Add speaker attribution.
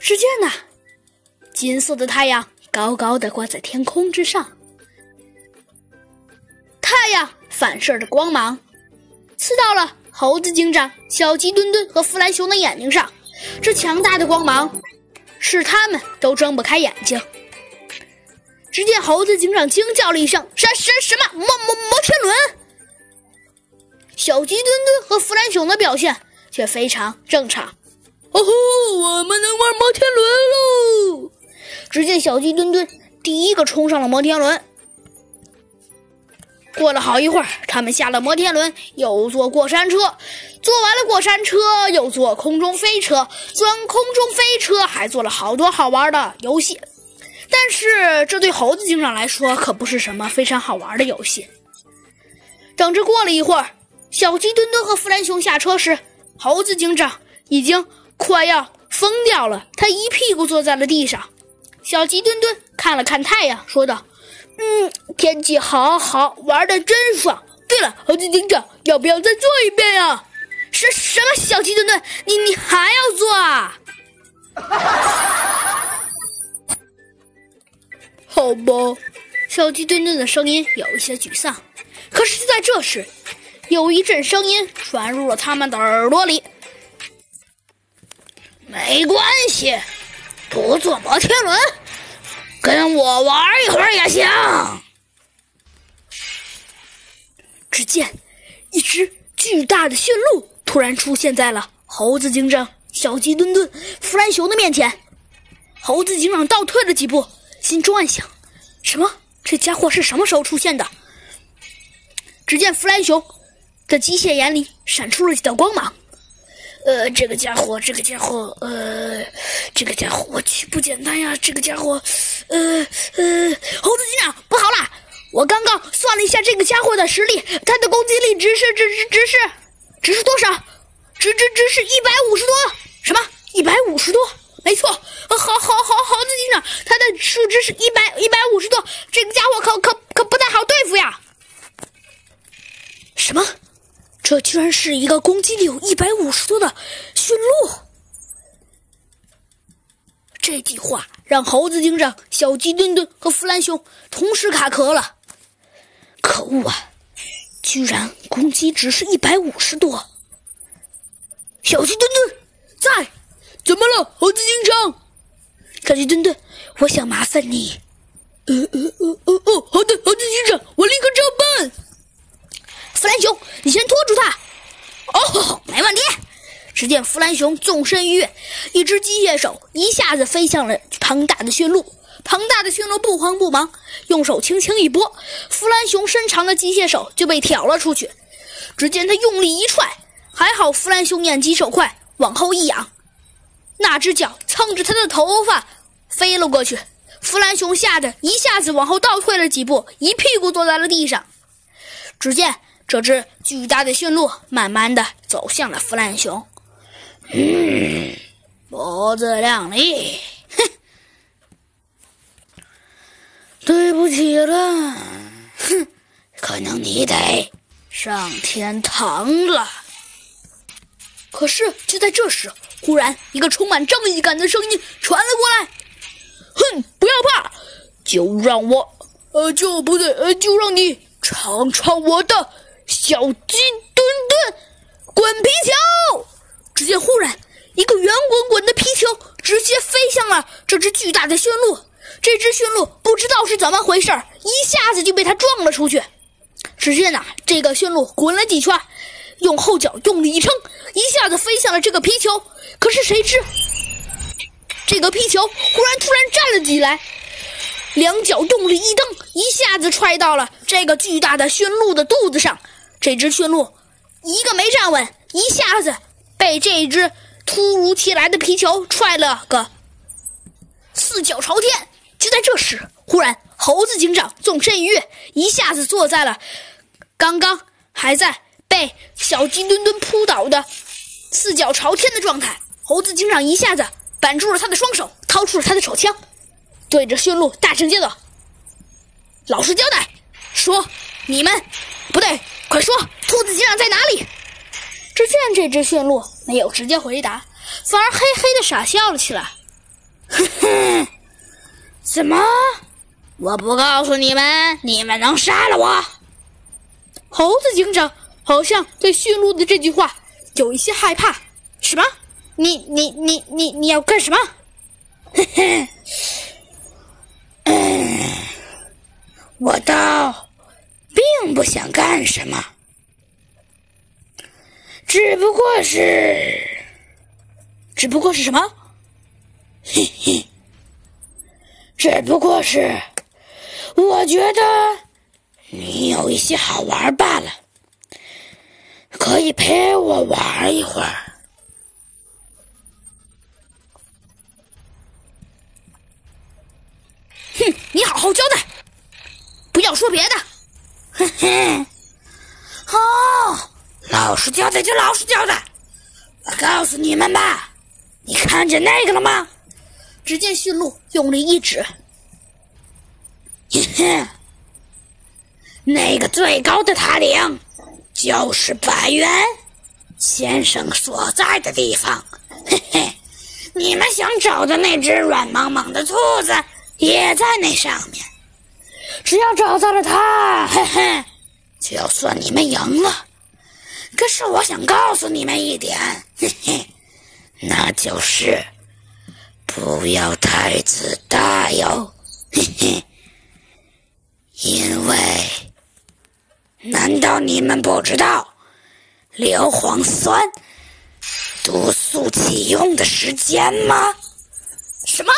Speaker 1: 只见呐，金色的太阳高高的挂在天空之上，太阳反射着光芒，刺到了猴子警长、小鸡墩墩和弗兰熊的眼睛上。这强大的光芒使他们都睁不开眼睛。只见猴子警长惊叫了一声：“什什什么摩摩摩天轮？”小鸡墩墩和弗兰熊的表现却非常正常。
Speaker 2: 哦吼，我们能玩摩天轮喽！
Speaker 1: 只见小鸡墩墩第一个冲上了摩天轮。过了好一会儿，他们下了摩天轮，又坐过山车，坐完了过山车，又坐空中飞车，钻空中飞车，还做了好多好玩的游戏。但是这对猴子警长来说可不是什么非常好玩的游戏。等着过了一会儿，小鸡墩墩和弗兰熊下车时，猴子警长已经快要疯掉了，他一屁股坐在了地上。小鸡墩墩看了看太阳，说道。嗯，天气好好，玩的真爽。对了，猴子警长，要不要再做一遍呀？什什么小鸡墩墩，你你还要做啊？好吧，小鸡墩墩的声音有一些沮丧。可是就在这时，有一阵声音传入了他们的耳朵里。
Speaker 2: 没关系，不坐摩天轮。跟我玩一会儿也行。
Speaker 1: 只见一只巨大的驯鹿突然出现在了猴子警长、小鸡墩墩、弗兰熊的面前。猴子警长倒退了几步，心中暗想：什么？这家伙是什么时候出现的？只见弗兰熊的机械眼里闪出了几道光芒。呃，这个家伙，这个家伙，呃，这个家伙，我去，不简单呀！这个家伙，呃呃，猴子警长，不好了！我刚刚算了一下这个家伙的实力，他的攻击力值是，值值值是，值是多少？值值值是一百五十多？什么？一百五十多？没错，好好好，猴子警长，他的数值是一百一百五十多，这个家伙可可可不太好对付呀！什么？这居然是一个攻击力有一百五十多的驯鹿！这句话让猴子警长、小鸡墩墩和弗兰熊同时卡壳了。可恶啊！居然攻击值是一百五十多！小鸡墩墩在？
Speaker 2: 怎么了，猴子警长？
Speaker 1: 小鸡墩墩，我想麻烦你。
Speaker 2: 呃呃呃呃哦，好的，猴子警长，我立刻照办。
Speaker 1: 弗兰熊，你先拖住他。哦，没问题。只见弗兰熊纵身一跃，一只机械手一下子飞向了庞大的驯鹿。庞大的驯鹿不慌不忙，用手轻轻一拨，弗兰熊伸长的机械手就被挑了出去。只见他用力一踹，还好弗兰熊眼疾手快，往后一仰，那只脚蹭着他的头发飞了过去。弗兰熊吓得一下子往后倒退了几步，一屁股坐在了地上。只见。这只巨大的驯鹿慢慢的走向了弗兰熊，
Speaker 2: 嗯，脖子亮丽，哼，对不起了，哼，可能你得上天堂了。
Speaker 1: 可是就在这时，忽然一个充满正义感的声音传了过来：“
Speaker 2: 哼，不要怕，就让我，呃，就不对，呃，就让你尝尝我的。”小鸡墩墩，滚皮球！
Speaker 1: 只见忽然，一个圆滚滚的皮球直接飞向了这只巨大的驯鹿。这只驯鹿不知道是怎么回事，一下子就被它撞了出去。只见呐，这个驯鹿滚了几圈，用后脚用力一撑，一下子飞向了这个皮球。可是谁知，这个皮球忽然突然站了起来。两脚用力一蹬，一下子踹到了这个巨大的驯鹿的肚子上。这只驯鹿一个没站稳，一下子被这只突如其来的皮球踹了个四脚朝天。就在这时，忽然猴子警长纵身一跃，一下子坐在了刚刚还在被小鸡墩墩扑倒的四脚朝天的状态。猴子警长一下子板住了他的双手，掏出了他的手枪。对着驯鹿大声叫道：“老实交代，说你们不对，快说兔子警长在哪里？”只见这只驯鹿没有直接回答，反而嘿嘿的傻笑了起来。
Speaker 2: 哼哼，怎么？我不告诉你们，你们能杀了我？
Speaker 1: 猴子警长好像对驯鹿的这句话有一些害怕。什么？你你你你你要干什么？
Speaker 2: 嘿嘿，嗯，我倒不想干什么，只不过是，
Speaker 1: 只不过是什么？
Speaker 2: 嘿嘿，只不过是，我觉得你有一些好玩罢了，可以陪我玩一会儿。
Speaker 1: 哼，你好好交代，不要说别的。
Speaker 2: 哼 好，老实交代就老实交代。我告诉你们吧，你看见那个了吗？
Speaker 1: 只见驯鹿用力一指，
Speaker 2: 那个最高的塔顶就是百元先生所在的地方。嘿嘿，你们想找的那只软茫茫的兔子也在那上面。只要找到了它，嘿嘿，就算你们赢了。可是我想告诉你们一点，嘿嘿，那就是。不要太自大哟，嘿嘿。因为，难道你们不知道硫磺酸毒素启用的时间吗？
Speaker 1: 什么？